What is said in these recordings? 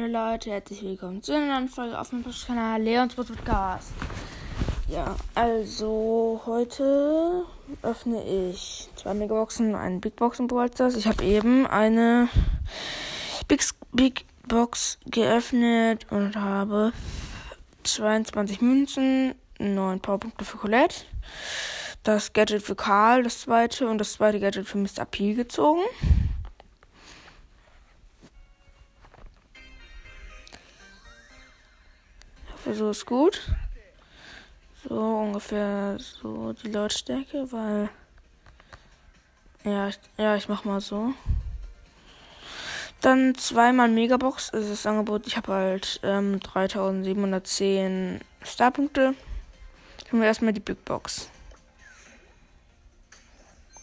Hallo Leute, herzlich willkommen zu einer neuen Folge auf meinem Kanal Leons Podcast. Ja, also heute öffne ich zwei Megaboxen und einen Big Box im Brawlstars. Ich habe eben eine Big, Big Box geöffnet und habe 22 Münzen, 9 Powerpunkte für Colette, das Gadget für Karl, das zweite und das zweite Gadget für Mr. P gezogen. So ist gut. So ungefähr so die Lautstärke, weil. Ja, ich, ja, ich mach mal so. Dann zweimal Megabox, ist das Angebot. Ich habe halt ähm, 3710 Starpunkte. Können wir erstmal die Big Box.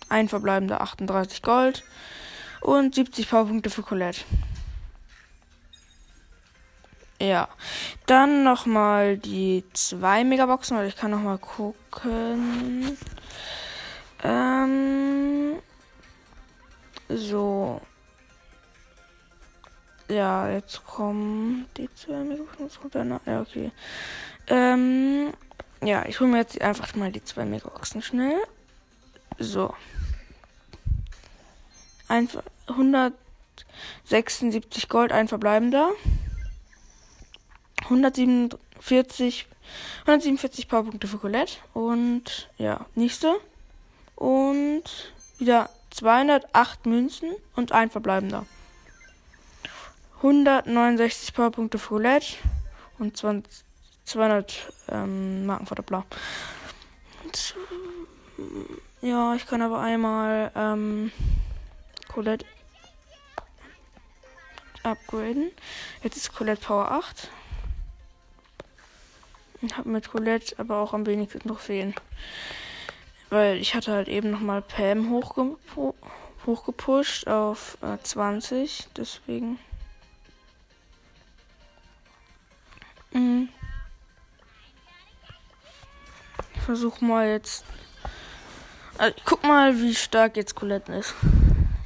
Ein verbleibender 38 Gold und 70 Powerpunkte für Colette. Ja. Dann nochmal die zwei Megaboxen, weil ich kann nochmal gucken. Ähm. So. Ja, jetzt kommen die zwei Megaboxen. Jetzt kommt einer. Ja, okay. Ähm. Ja, ich hole mir jetzt einfach mal die zwei Megaboxen schnell. So. Einfach 176 Gold, ein verbleibender. 147, 147 Powerpunkte für Colette. Und ja, nächste. Und wieder 208 Münzen und ein verbleibender. 169 Powerpunkte für Colette und 20, 200 ähm, Marken für Blau. Ja, ich kann aber einmal ähm, Colette upgraden. Jetzt ist Colette Power 8. Und habe mit Colette aber auch am wenigsten Trophäen. Weil ich hatte halt eben nochmal Pam hochge hochgepusht auf äh, 20. Deswegen. Mhm. Ich versuche mal jetzt. Also ich guck mal, wie stark jetzt Colette ist.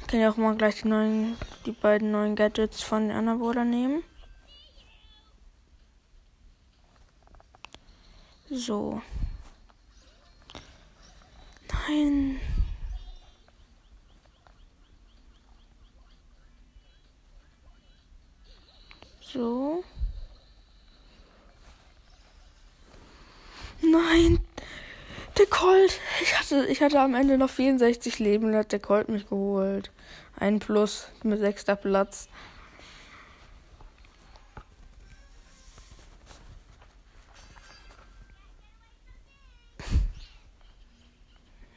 Ich kann ja auch mal gleich die neuen, die beiden neuen Gadgets von Anna nehmen. So. Nein. So. Nein. Der Colt. Ich hatte, ich hatte am Ende noch 64 Leben und hat der Colt mich geholt. Ein Plus mit sechster Platz.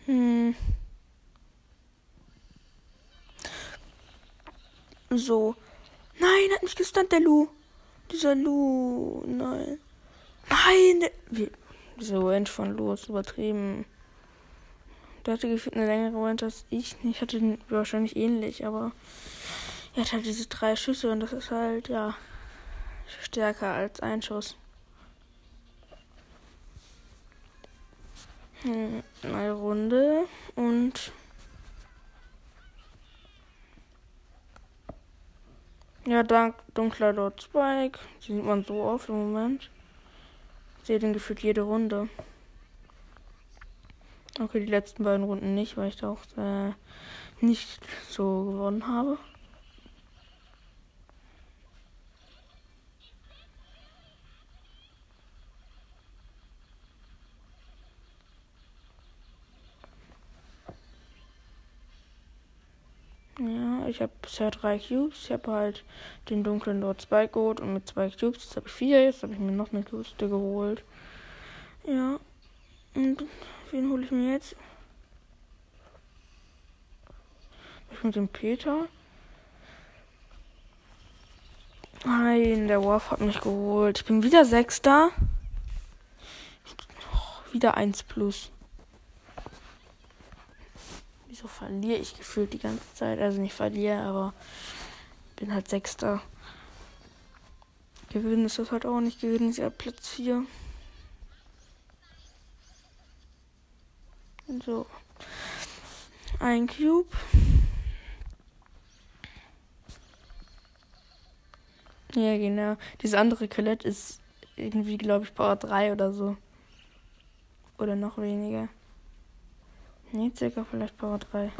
Hm. So. Nein, hat mich gestunt, der Lu. Dieser Lu. Nein. Nein. Wie, diese Range von Lu ist übertrieben. Der hatte gefühlt eine längere Range als ich. Ich hatte ihn wahrscheinlich ähnlich, aber er hat halt diese drei Schüsse und das ist halt, ja, stärker als ein Schuss. Eine Runde und ja, dank dunkler Lord Spike. Die sieht man so oft im Moment. Ich sehe den gefühlt jede Runde. Okay, die letzten beiden Runden nicht, weil ich da auch äh, nicht so gewonnen habe. Ja, ich habe bisher drei Cubes. Ich habe halt den dunklen Lord Spike geholt und mit zwei Cubes. Jetzt habe ich vier. Jetzt habe ich mir noch eine Kiste geholt. Ja. Und wen hole ich mir jetzt? Ich mit dem Peter. Nein, der Wolf hat mich geholt. Ich bin wieder Sechster. Oh, wieder 1 plus. Wieso verliere ich gefühlt die ganze Zeit? Also nicht verliere, aber bin halt Sechster. Gewinnen ist das halt auch nicht. Gewinnen ist ja Platz 4. So. Ein Cube. Ja, genau. Diese andere Colette ist irgendwie, glaube ich, Power 3 oder so. Oder noch weniger. Nee, circa vielleicht Power 3.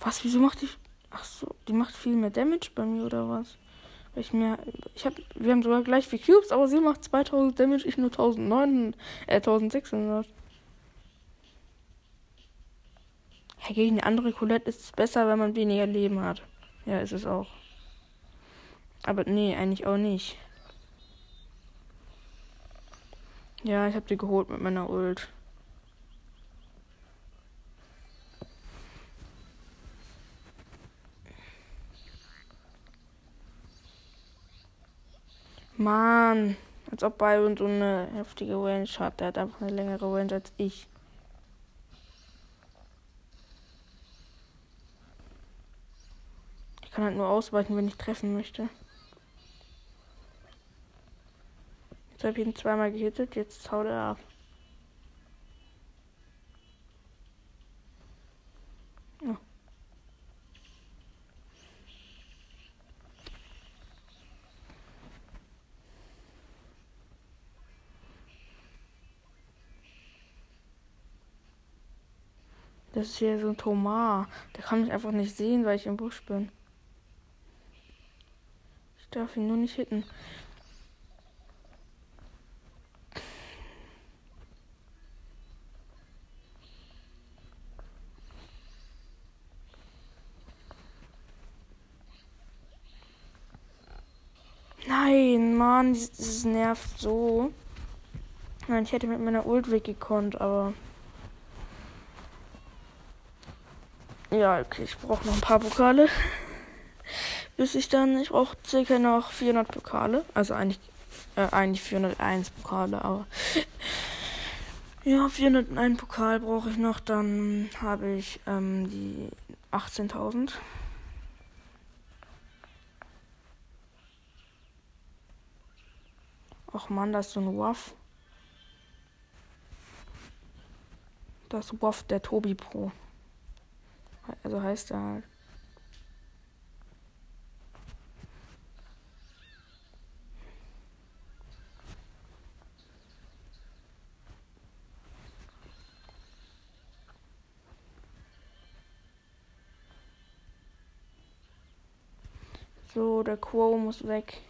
Was, wieso macht die. Ach so, die macht viel mehr Damage bei mir oder was? Weil ich mehr. Ich hab. Wir haben sogar gleich viel Cubes, aber sie macht 2000 Damage, ich nur 1900. Äh, 1600. Ja, gegen eine andere Colette ist es besser, wenn man weniger Leben hat. Ja, ist es auch. Aber nee, eigentlich auch nicht. Ja, ich habe die geholt mit meiner Ult. Mann, als ob Byron so eine heftige Range hat. Der hat einfach eine längere Range als ich. Ich kann halt nur ausweichen, wenn ich treffen möchte. Jetzt habe ich ihn zweimal gehittet, jetzt haut er ab. Das ist hier so ein Thomas. Der kann mich einfach nicht sehen, weil ich im Busch bin. Ich darf ihn nur nicht hitten. Das nervt so. Nein, ich hätte mit meiner Ult weggekonnt, aber Ja, okay, ich brauche noch ein paar Pokale. Bis ich dann, ich brauche circa noch 400 Pokale. Also eigentlich, äh, eigentlich 401 Pokale, aber. Ja, 401 Pokal brauche ich noch. Dann habe ich ähm, die 18.000. Ach man, das ist so ein Waff. Das Waff der Tobi Pro. Also heißt er halt. So, der Quo muss weg.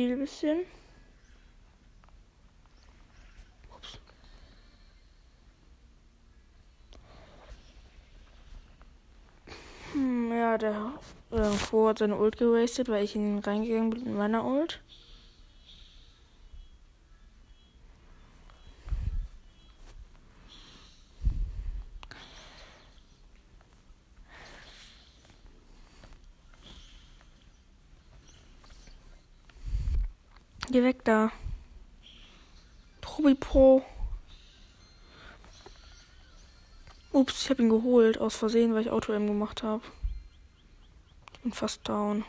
Viel bisschen. Ups. Hm, ja, der äh, Fro hat seine Ult gewastet, weil ich ihn reingegangen bin mit meiner Ult. Geh weg da. Tobi Pro. Ups, ich habe ihn geholt aus Versehen, weil ich Auto-M gemacht habe. Ich bin fast down.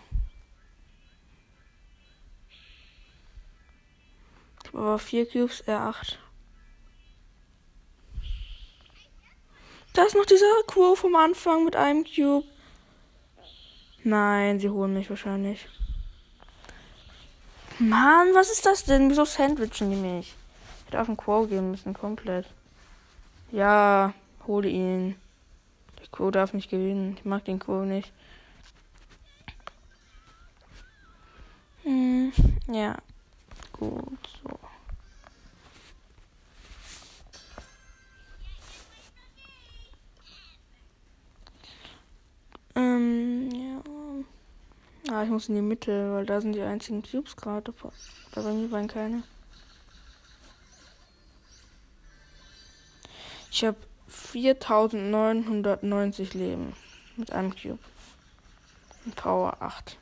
Ich habe aber vier Cubes, R8. Da ist noch dieser Quo vom Anfang mit einem Cube. Nein, sie holen mich wahrscheinlich. Mann, was ist das denn? Wieso sandwichen die mich? Ich hätte auf den Quo gehen müssen, komplett. Ja, hole ihn. Der Quo darf nicht gewinnen. Ich mag den Quo nicht. Hm, ja. Gut, muss in die Mitte, weil da sind die einzigen Cubes gerade. Da bei mir waren keine. Ich habe 4990 Leben mit einem Cube. Und Power 8.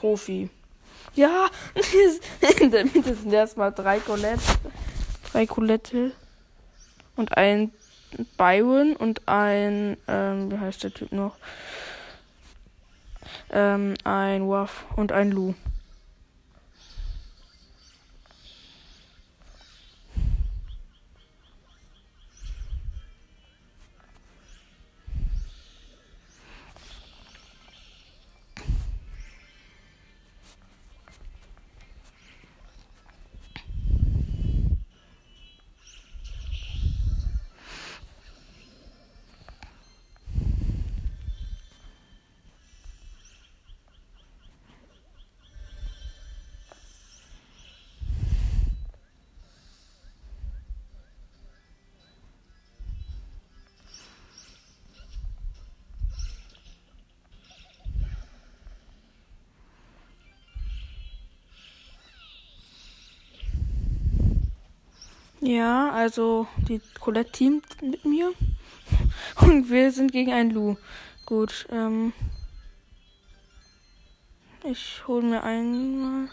Profi. Ja, Mitte sind erstmal drei Colette. Drei Colette. Und ein Byron und ein, ähm, wie heißt der Typ noch? Ähm, ein Waff und ein Lou. Ja, also die Colette teamt mit mir. Und wir sind gegen einen Lu. Gut, ähm. Ich hole mir einmal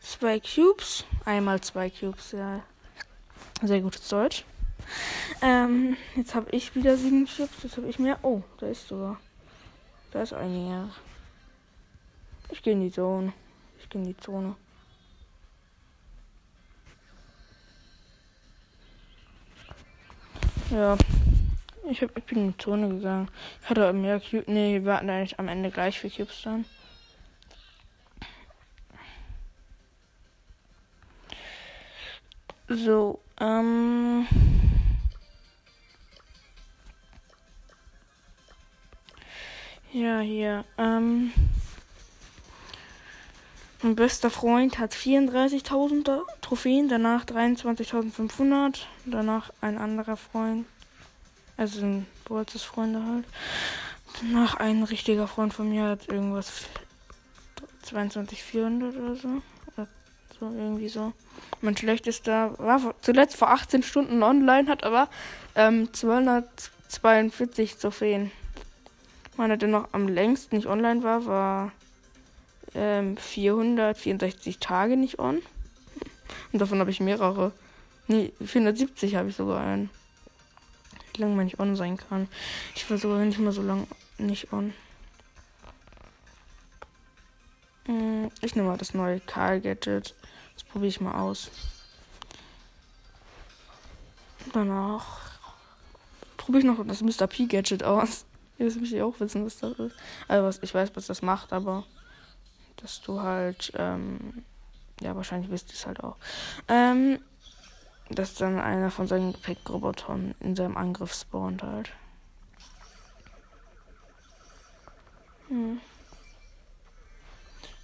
zwei Cubes. Einmal zwei Cubes, ja. Sehr gutes Deutsch. Ähm, jetzt habe ich wieder sieben Cubes. Jetzt habe ich mehr. Oh, da ist sogar. Da ist ein. Ich gehe in die Zone. Ich gehe in die Zone. Ja. Ich, hab, ich bin in die Zone gegangen. Ich hatte mehr Cubes. Nee, wir hatten eigentlich am Ende gleich vier Cubes dann. So, ähm. Ja, hier. Ähm. Mein bester Freund hat 34.000 Trophäen, danach 23.500, danach ein anderer Freund, also ein Bolzes Freunde halt. Danach ein richtiger Freund von mir hat irgendwas 22.400 oder so. Oder so, irgendwie so. Mein schlechtester war zuletzt vor 18 Stunden online, hat aber ähm, 242 Trophäen. Meiner, der noch am längsten nicht online war, war ähm, 464 Tage nicht on. Und davon habe ich mehrere. Nee, 470 habe ich sogar einen. Wie lange man nicht on sein kann. Ich war sogar nicht mal so lange nicht on. Hm, ich nehme mal das neue Karl-Gadget. Das probiere ich mal aus. Danach probiere ich noch das Mr. P-Gadget aus. Jetzt möchte ich auch wissen, was das ist. Also was, ich weiß, was das macht, aber dass du halt, ähm, ja, wahrscheinlich wisst ihr es halt auch, ähm, dass dann einer von seinen Gepäckrobotern in seinem Angriff spawnt halt. Hm.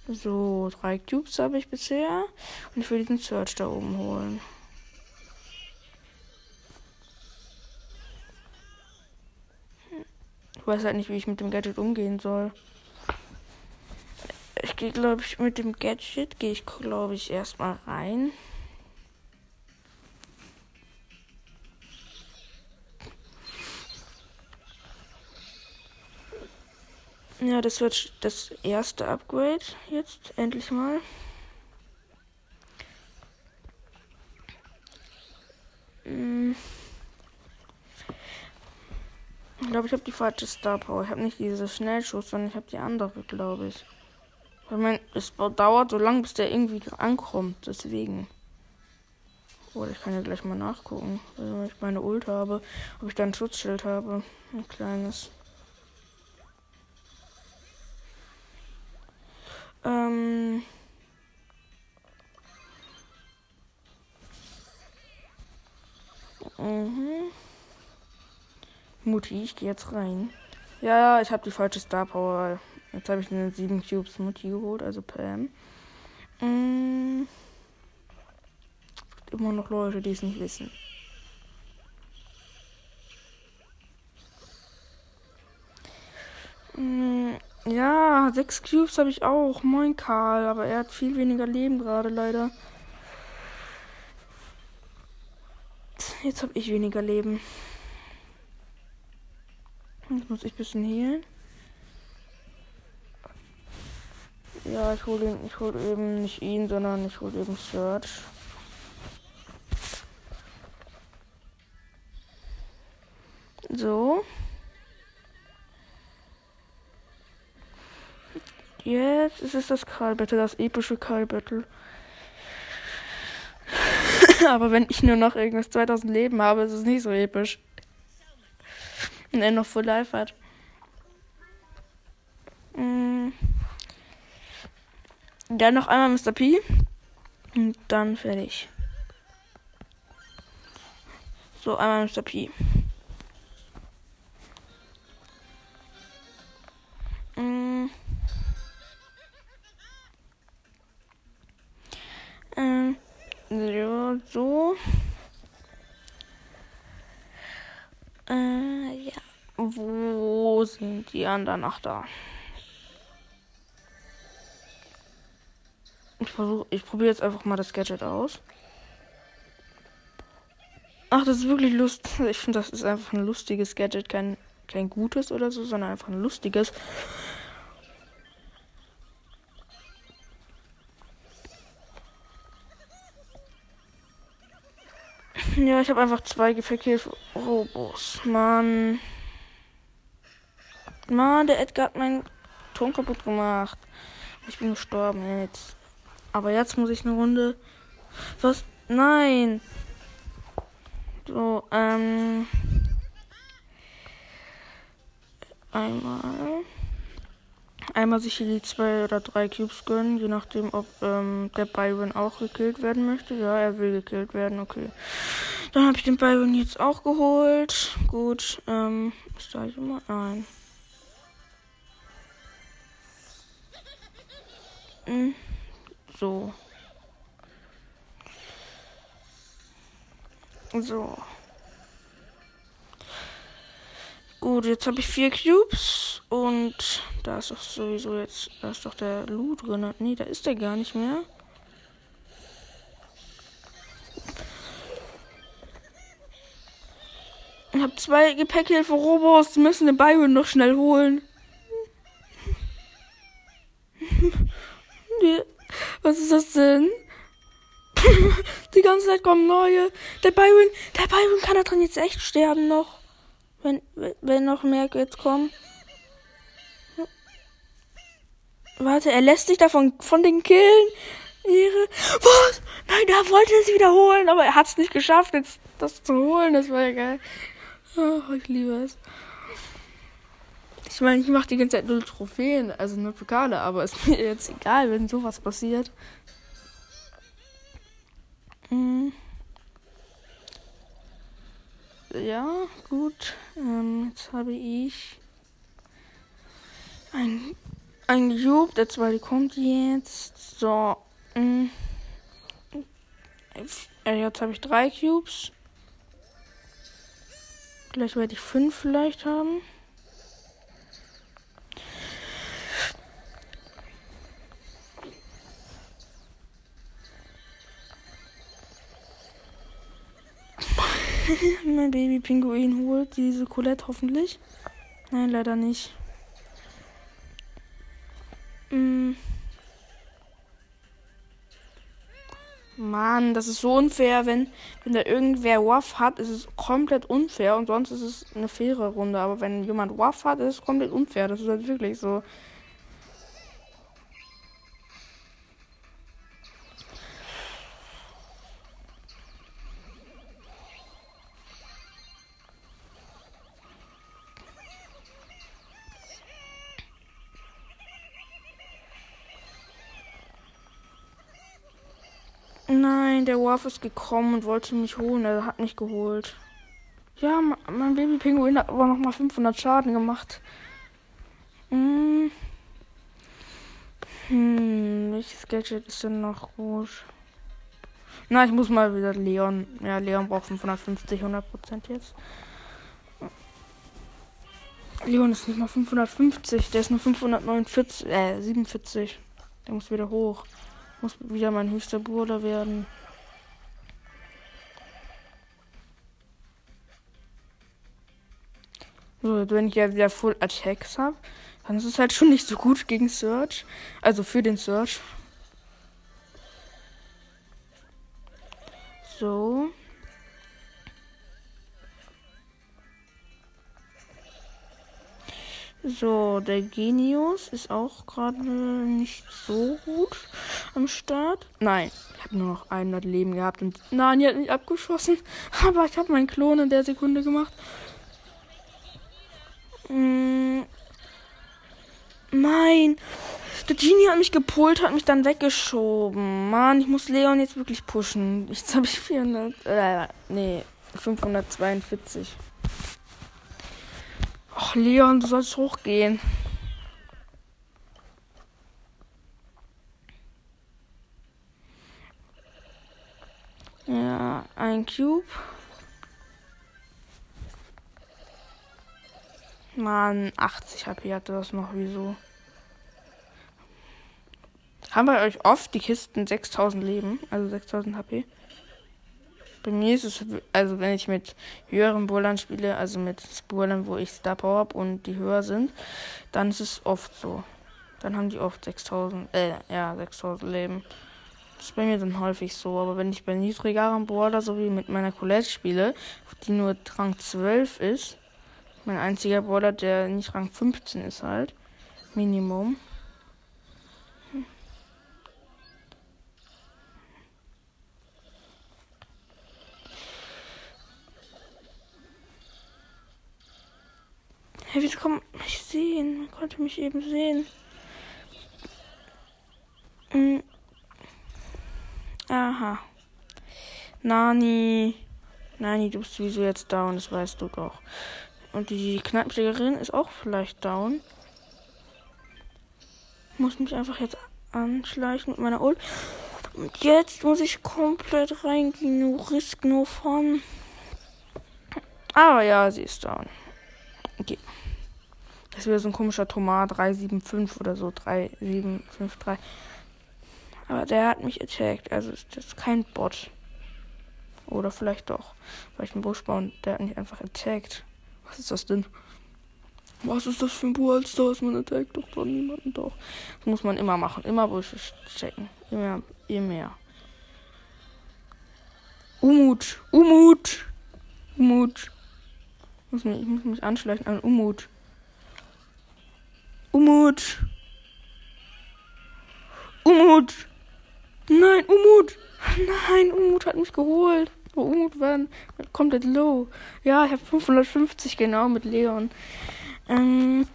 So, drei Cubes habe ich bisher. Und ich will diesen Search da oben holen. Hm. Ich weiß halt nicht, wie ich mit dem Gadget umgehen soll. Gehe, glaube ich, mit dem Gadget gehe ich, glaube ich, erstmal rein. Ja, das wird das erste Upgrade jetzt endlich mal. Hm. Ich glaube, ich habe die falsche Star Power. Ich habe nicht diese Schnellschuss, sondern ich habe die andere, glaube ich. Weil mein, es dauert so lange, bis der irgendwie ankommt. Deswegen. Oder ich kann ja gleich mal nachgucken, wenn ich meine Ult habe, ob ich da ein Schutzschild habe. Ein kleines. Ähm. Mhm. Mutti, ich gehe jetzt rein. Ja, ich habe die falsche Star Power. Jetzt habe ich eine 7 Cubes Mutti geholt, also Pam. Mm. Es gibt immer noch Leute, die es nicht wissen. Mm. Ja, 6 Cubes habe ich auch. Moin Karl, aber er hat viel weniger Leben gerade leider. Jetzt habe ich weniger Leben. Jetzt muss ich ein bisschen healen. Ja, ich hole ich hol eben nicht ihn, sondern ich hole eben Search. So. Jetzt ist es das Karl Battle, das epische Karl Battle. Aber wenn ich nur noch irgendwas 2000 Leben habe, ist es nicht so episch. Und er noch Full Life hat. Dann noch einmal Mr. P. Und dann fertig. So, einmal Mr. P. Mm. Ähm, so. Äh, ja. Wo sind die anderen? Ach, da. Versuche, ich probiere jetzt einfach mal das Gadget aus. Ach, das ist wirklich lustig. Ich finde, das ist einfach ein lustiges Gadget, kein, kein gutes oder so, sondern einfach ein lustiges. Ja, ich habe einfach zwei Gepäckhilfe-Robos. Mann. Mann, der Edgar hat meinen Ton kaputt gemacht. Ich bin gestorben jetzt. Aber jetzt muss ich eine Runde. Was? Nein. So, ähm. Einmal. Einmal sich hier die zwei oder drei Cubes gönnen, je nachdem, ob ähm, der Byron auch gekillt werden möchte. Ja, er will gekillt werden, okay. Dann habe ich den Byron jetzt auch geholt. Gut, ähm, ist da jemand? Nein. Hm. So. So. Gut, jetzt habe ich vier Cubes und da ist doch sowieso jetzt, da ist doch der Loot drin. Nee, da ist der gar nicht mehr. Ich habe zwei Gepäckhilfe-Robos, die müssen den Byron noch schnell holen. Was ist das denn? die ganze Zeit kommen neue. Der Byron, der Byron kann da drin jetzt echt sterben noch. Wenn, wenn noch mehr Kids kommen. Warte, er lässt sich davon von den Killen. Ihre. Was? Nein, der wollte es wiederholen, aber er hat es nicht geschafft, jetzt das zu holen. Das war ja geil. Oh, ich liebe es. Ich meine, ich mache die ganze Zeit null Trophäen, also nur Pokale, aber ist mir jetzt egal, wenn sowas passiert. Mhm. Ja, gut. Ähm, jetzt habe ich ein, ein Cube. Der zweite kommt jetzt. So. Ähm, jetzt habe ich drei Cubes. Gleich werde ich fünf vielleicht haben. mein Baby-Pinguin holt diese Colette hoffentlich. Nein, leider nicht. Mm. Mann, das ist so unfair, wenn, wenn da irgendwer Waff hat, ist es komplett unfair und sonst ist es eine faire Runde. Aber wenn jemand Waff hat, ist es komplett unfair. Das ist halt wirklich so. Nein, der Warf ist gekommen und wollte mich holen. Er hat mich geholt. Ja, mein Baby-Pinguin hat aber nochmal 500 Schaden gemacht. Hm. Hm, welches Gadget ist denn noch gut? Na, ich muss mal wieder Leon. Ja, Leon braucht 550, 100% jetzt. Leon ist nicht mal 550, der ist nur 549, äh, 47. Der muss wieder hoch. Muss wieder mein höchster Bruder werden. So, wenn ich ja wieder Full Attacks habe, Dann ist es halt schon nicht so gut gegen Search. Also für den Search. So. So, der Genius ist auch gerade nicht so gut am Start. Nein, ich habe nur noch 100 Leben gehabt und Nani hat mich abgeschossen. Aber ich habe meinen Klon in der Sekunde gemacht. Mm. Nein, der Genie hat mich gepolt, hat mich dann weggeschoben. Mann, ich muss Leon jetzt wirklich pushen. Jetzt habe ich 400, äh, nee, 542. Ach, Leon, du sollst hochgehen. Ja, ein Cube. Mann, 80 HP hatte das noch, wieso? Haben bei euch oft die Kisten 6000 Leben, also 6000 HP? Bei mir ist es, also wenn ich mit höheren Bowlern spiele, also mit Bowlern, wo ich Star Power habe und die höher sind, dann ist es oft so. Dann haben die oft 6000, äh, ja, 6000 Leben. Das ist bei mir dann häufig so. Aber wenn ich bei niedrigeren Brawler, so wie mit meiner Colette spiele, die nur Rang 12 ist, mein einziger Brawler, der nicht Rang 15 ist halt, Minimum, Hey, wieso kann mich sehen? Man konnte mich eben sehen. Hm. Aha. Nani. Nani, du bist sowieso jetzt down, das weißt du doch. Und die Kneipenschlägerin ist auch vielleicht down. Muss mich einfach jetzt anschleichen mit meiner Ult. Und jetzt muss ich komplett reingehen. Nur Risk, nur von. Aber ja, sie ist down. Okay. Das wieder so ein komischer Tomat 375 oder so 3753. Aber der hat mich attacked. Also ist das kein Bot. Oder vielleicht doch. Vielleicht ein Buschbaum, der hat mich einfach attacked. Was ist das denn? Was ist das für ein Bullstar? Ist man attackt doch doch niemanden doch. Das muss man immer machen. Immer Busche checken. Immer, immer. Umut. Umut. Umut. Ich muss mich anschleichen an Umut. Umut. Umut. Nein, Umut. Nein, Umut hat mich geholt. War komplett low. Ja, ich habe 550 genau mit Leon. Ähm,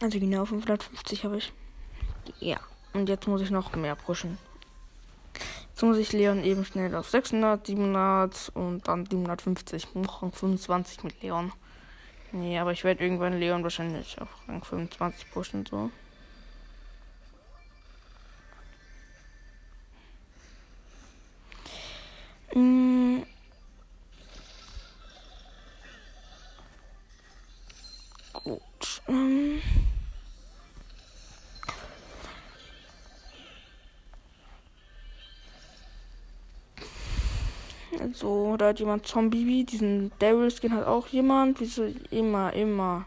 also genau 550 habe ich. Ja. Und jetzt muss ich noch mehr pushen. Jetzt muss ich Leon eben schnell auf 600, 700 und dann 750. Noch 25 mit Leon. Nee, aber ich werde irgendwann Leon wahrscheinlich auf Rang 25 pushen, so. Mm. Gut. Ähm. So, da hat jemand Zombie, diesen Devil Skin hat auch jemand. Wieso immer, immer.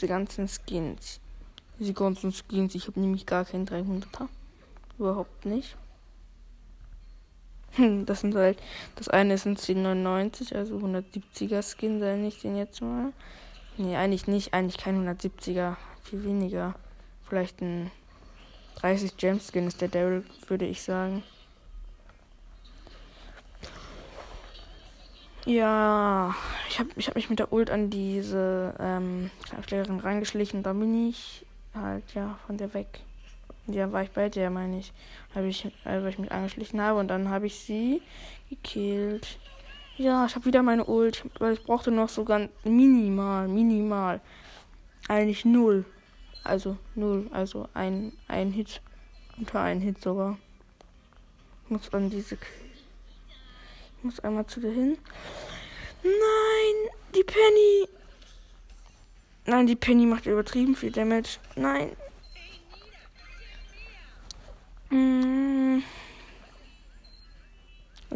Die ganzen Skins. Diese ganzen Skins. Ich habe nämlich gar keinen 300er. Überhaupt nicht. Hm, das sind halt. Das eine ist ein 1099, also 170er Skin, sei ich den jetzt mal. Nee, eigentlich nicht. Eigentlich kein 170er. Viel weniger. Vielleicht ein 30 Gem Skin ist der Daryl, würde ich sagen. Ja, ich habe ich hab mich mit der Ult an diese ähm, Kneippschlägerin reingeschlichen. Da bin ich halt, ja, von der weg. Ja, war ich bei der, meine ich. Habe ich, weil ich mich angeschlichen habe und dann habe ich sie gekillt. Ja, ich habe wieder meine Ult, weil ich brauchte noch sogar minimal, minimal. Eigentlich null. Also null, also ein, ein Hit. Unter ein Hit sogar. Ich muss an diese ich muss einmal zu dir hin. Nein, die Penny. Nein, die Penny macht übertrieben viel Damage. Nein.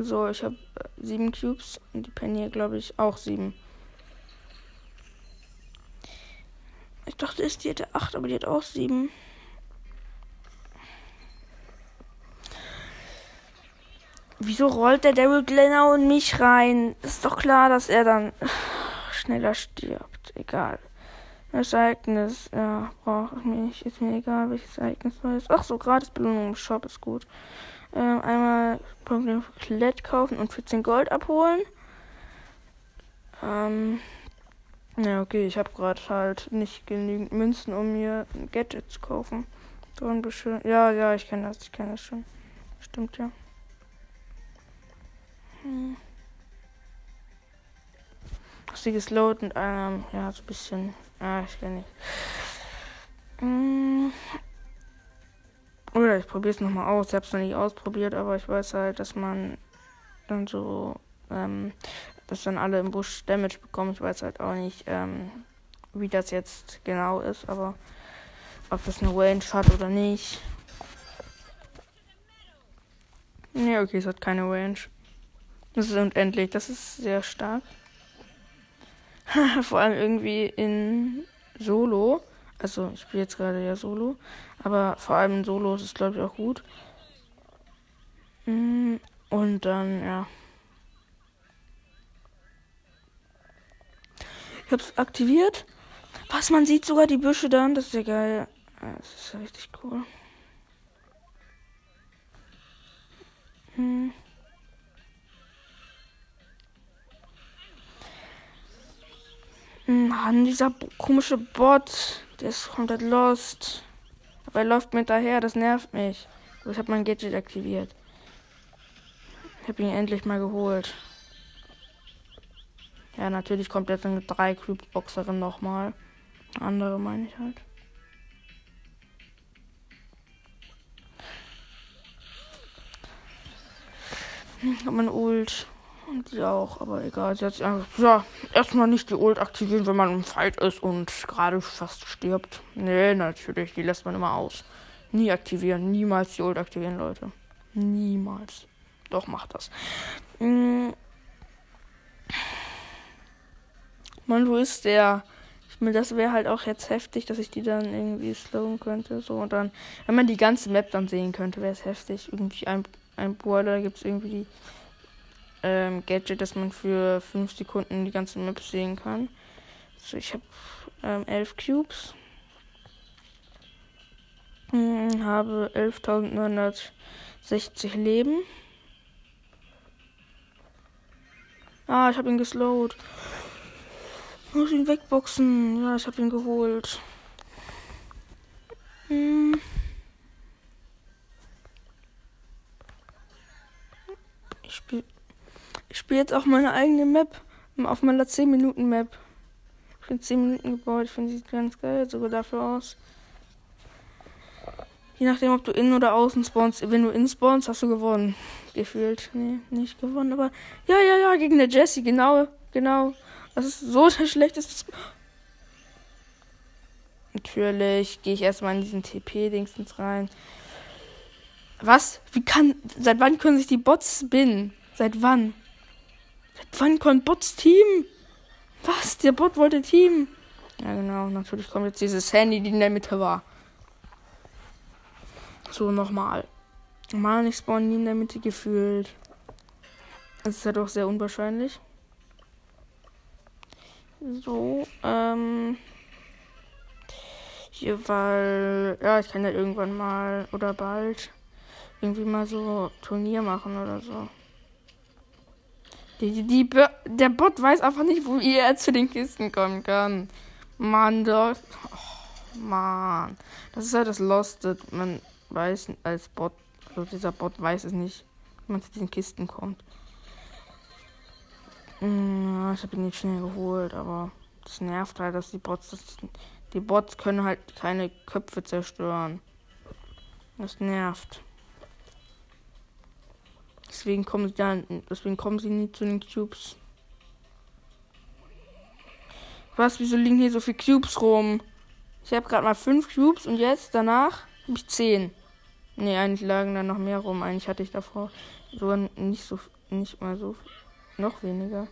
So, ich habe sieben Cubes und die Penny, glaube ich, auch sieben. Ich dachte, ist die hätte 8, aber die hat auch 7. Wieso rollt der Daryl Glenner und mich rein? Ist doch klar, dass er dann schneller stirbt. Egal. Das Ereignis, ja, brauche ich mir nicht. Ist mir egal, welches Ereignis war es. Ach so, gratis Belohnung im Shop ist gut. Ähm, einmal Problem für Klett kaufen und 14 Gold abholen. Ähm, ja, okay, ich habe gerade halt nicht genügend Münzen, um mir ein Gadget zu kaufen. Ja, ja, ich kenne das, ich kenne das schon. Stimmt ja. Hm. Sie geslowt und ähm, ja, so ein bisschen. Ah, ich kenne nicht. Hm. Oder ich probiere es nochmal aus. Ich habe es noch nicht ausprobiert, aber ich weiß halt, dass man dann so, ähm, dass dann alle im Busch Damage bekommen. Ich weiß halt auch nicht, ähm, wie das jetzt genau ist, aber ob das eine Range hat oder nicht. Ne, okay, es hat keine Range. Das ist unendlich, das ist sehr stark. Vor allem irgendwie in Solo. Also ich spiele jetzt gerade ja Solo. Aber vor allem Solo ist es glaube ich auch gut. Mm, und dann, ja. Ich hab's aktiviert. Was, man sieht sogar die Büsche dann. Das ist ja geil. Das ist richtig cool. Hm. Mann, dieser komische Bot, der ist komplett lost. Aber er läuft mir hinterher, das nervt mich. Ich habe mein Gadget aktiviert. Ich habe ihn endlich mal geholt. Ja, natürlich kommt jetzt eine drei Cube Boxerin nochmal. Andere meine ich halt. Ich habe mein Ult. Und sie auch, aber egal. Sie hat ja, erstmal nicht die Ult aktivieren, wenn man im Fight ist und gerade fast stirbt. Nee, natürlich, die lässt man immer aus. Nie aktivieren, niemals die Ult aktivieren, Leute. Niemals. Doch, macht das. Hm. Mann, wo ist der? Ich meine, das wäre halt auch jetzt heftig, dass ich die dann irgendwie slowen könnte. So, und dann, wenn man die ganze Map dann sehen könnte, wäre es heftig. Irgendwie ein, ein Boiler gibt es irgendwie die ähm, Gadget, dass man für 5 Sekunden die ganze Map sehen kann. So, ich habe ähm, 11 Cubes. Hm, habe 11.960 Leben. Ah, ich habe ihn geslowt. Muss ihn wegboxen. Ja, ich habe ihn geholt. Hm. Spiele jetzt auch meine eigene Map. Auf meiner 10 Minuten Map. Ich bin 10 Minuten gebaut. Ich finde sie ganz geil. Sogar dafür aus. Je nachdem, ob du innen oder außen spawnst. Wenn du innen spawnst, hast du gewonnen. Gefühlt. Nee, nicht gewonnen. Aber ja, ja, ja, gegen der Jessie. Genau, genau. Das ist so der schlechteste. Natürlich gehe ich erstmal in diesen TP-Dingsens rein. Was? Wie kann. Seit wann können sich die Bots spinnen? Seit wann? Wann kommt Bots Team? Was? Der Bot wollte Team. Ja, genau. Natürlich kommt jetzt dieses Handy, die in der Mitte war. So, nochmal. Normal nicht spawnen nie in der Mitte gefühlt. Das ist ja doch sehr unwahrscheinlich. So, ähm. Hier, weil. Ja, ich kann ja irgendwann mal oder bald irgendwie mal so Turnier machen oder so. Die, die, der Bot weiß einfach nicht, wo er zu den Kisten kommen kann. Mann, doch. Oh, Mann. Das ist halt das Lost. Man weiß als Bot, also dieser Bot weiß es nicht, wie man zu den Kisten kommt. Ja, ich habe ihn nicht schnell geholt, aber das nervt halt, dass die Bots, das, die Bots können halt keine Köpfe zerstören. Das nervt. Deswegen kommen sie dann, deswegen kommen sie nie zu den Cubes. Was, wieso liegen hier so viele Cubes rum? Ich habe gerade mal fünf Cubes und jetzt danach habe ich zehn. Ne, eigentlich lagen da noch mehr rum. Eigentlich hatte ich davor sogar nicht so, nicht mal so, noch weniger.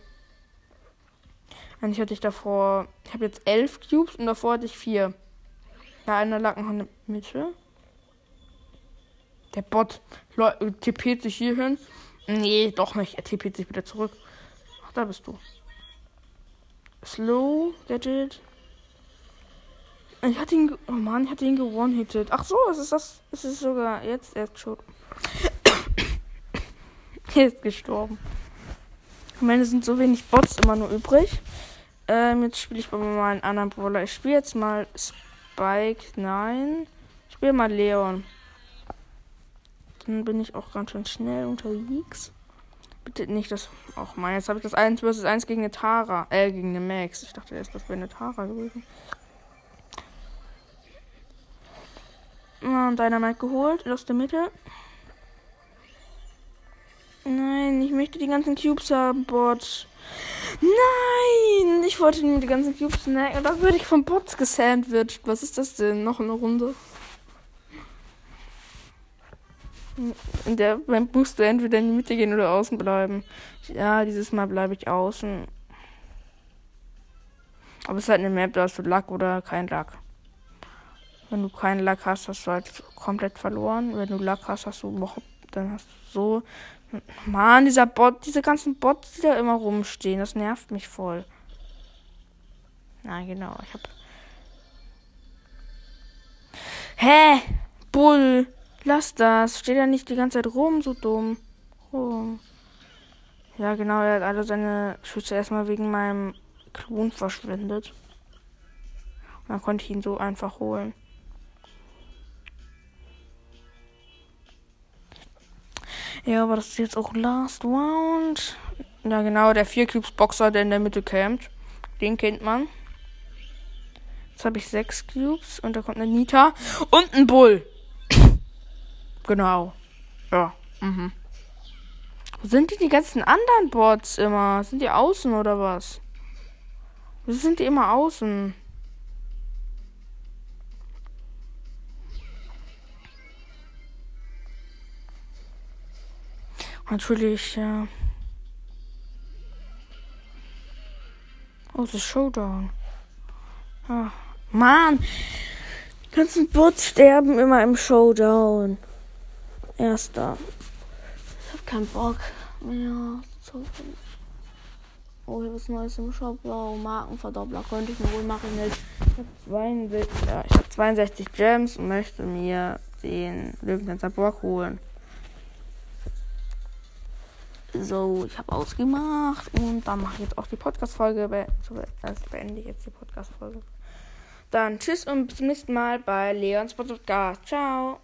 Eigentlich hatte ich davor, ich habe jetzt elf Cubes und davor hatte ich vier. Ja, einer lag noch in der Mitte. Der Bot tippt sich hier hin. Nee, doch nicht. Er tippt sich wieder zurück. Ach, da bist du. Slow, Gadget. Ich hatte ihn. Oh Mann, ich hatte ihn gewonnen-hitted. Ach so, es ist das. Es ist sogar jetzt erst schon. er ist gestorben. Ich meine, es sind so wenig Bots immer nur übrig. Ähm, jetzt spiele ich mal einen anderen Brawler. Ich spiele jetzt mal Spike. Nein. Ich spiele mal Leon. Dann bin ich auch ganz schön schnell unterwegs. Bitte nicht das. Ach man, jetzt habe ich das 1 vs 1 gegen eine Tara. Äh, gegen eine Max. Ich dachte erst, das wäre eine Tara gewesen. Und Dynamite geholt aus der Mitte. Nein, ich möchte die ganzen Cubes haben, Bot. Nein! Ich wollte nur die ganzen Cubes snacken. Da würde ich von Bots gesandwiched. Was ist das denn? Noch eine Runde. In der beim Booster entweder in die Mitte gehen oder außen bleiben. Ja, dieses Mal bleibe ich außen. Aber es ist halt eine Map, da hast du Lack oder kein Lack. Wenn du keinen Lack hast, hast du halt komplett verloren. Wenn du Lack hast, hast du überhaupt, dann hast du so. Mann, dieser Bot, diese ganzen Bots, die da immer rumstehen, das nervt mich voll. Na genau, ich hab. Hä? Bull, lass das. Steht ja nicht die ganze Zeit rum, so dumm. Oh. Ja, genau, er hat alle seine Schüsse erstmal wegen meinem Klon verschwendet. Und dann konnte ich ihn so einfach holen. Ja, aber das ist jetzt auch Last Round. Ja, genau, der 4 Cubes Boxer, der in der Mitte campt. Den kennt man. Jetzt habe ich 6 Cubes und da kommt eine Nita und ein Bull. Genau. Ja. Mhm. Wo sind die, die ganzen anderen Bots immer? Sind die außen oder was? Wieso sind die immer außen? Natürlich, ja. Oh, das ist Showdown. Ah, Mann! Ganzen Bots sterben immer im Showdown. Erster. Ich hab keinen Bock mehr. So. Oh, ich hab was Neues im Shop. Wow, Markenverdoppler könnte ich mir wohl machen. Ich hab 62, ja, hab 62 Gems und möchte mir den Löwentänzer Bock holen. So, ich habe ausgemacht und dann mache ich jetzt auch die Podcast-Folge. Also beende ich jetzt die Podcast-Folge. Dann tschüss und bis zum nächsten Mal bei Leons Podcast. Ciao.